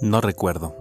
No recuerdo.